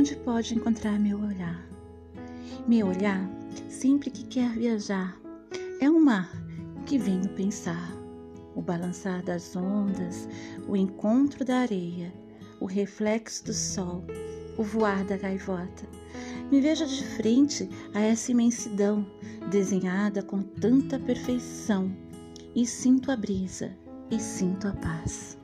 onde pode encontrar meu olhar? Meu olhar, sempre que quer viajar, é um mar que venho pensar. O balançar das ondas, o encontro da areia, o reflexo do sol, o voar da gaivota. Me vejo de frente a essa imensidão desenhada com tanta perfeição e sinto a brisa e sinto a paz.